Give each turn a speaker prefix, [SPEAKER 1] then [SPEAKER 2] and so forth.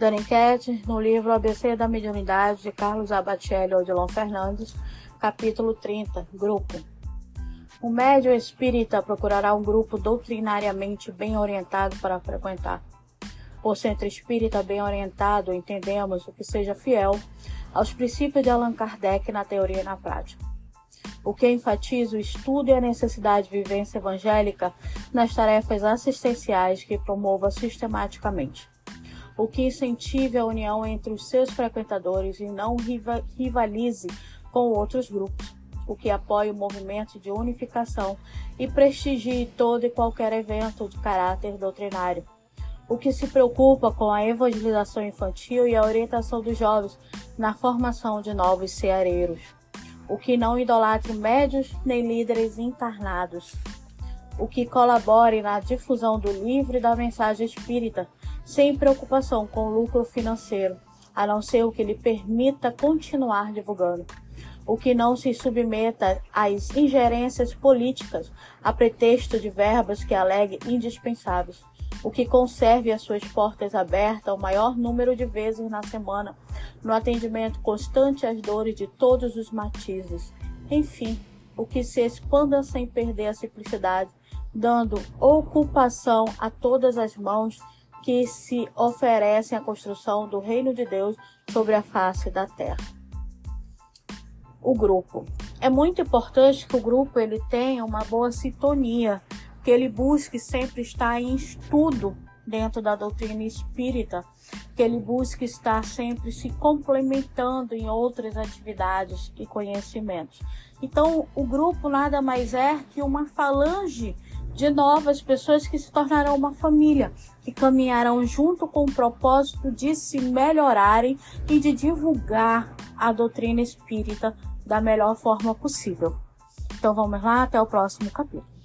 [SPEAKER 1] dando enquete no livro ABC da Mediunidade de Carlos Abatielli Odilon Fernandes, capítulo 30, Grupo. O médium espírita procurará um grupo doutrinariamente bem orientado para frequentar. Por centro espírita bem orientado, entendemos o que seja fiel aos princípios de Allan Kardec na teoria e na prática. O que enfatiza o estudo e a necessidade de vivência evangélica nas tarefas assistenciais que promova sistematicamente o que incentive a união entre os seus frequentadores e não rivalize com outros grupos, o que apoie o movimento de unificação e prestigie todo e qualquer evento de caráter doutrinário, o que se preocupa com a evangelização infantil e a orientação dos jovens na formação de novos ceareiros, o que não idolatre médios nem líderes encarnados, o que colabore na difusão do livro e da mensagem espírita sem preocupação com lucro financeiro, a não ser o que lhe permita continuar divulgando. O que não se submeta às ingerências políticas a pretexto de verbas que alegue indispensáveis. O que conserve as suas portas abertas o maior número de vezes na semana, no atendimento constante às dores de todos os matizes. Enfim, o que se expanda sem perder a simplicidade, dando ocupação a todas as mãos que se oferecem à construção do reino de Deus sobre a face da terra. O grupo. É muito importante que o grupo ele tenha uma boa sintonia, que ele busque sempre estar em estudo dentro da doutrina espírita, que ele busque estar sempre se complementando em outras atividades e conhecimentos. Então, o grupo nada mais é que uma falange de novas pessoas que se tornarão uma família, que caminharão junto com o propósito de se melhorarem e de divulgar a doutrina espírita da melhor forma possível. Então vamos lá, até o próximo capítulo.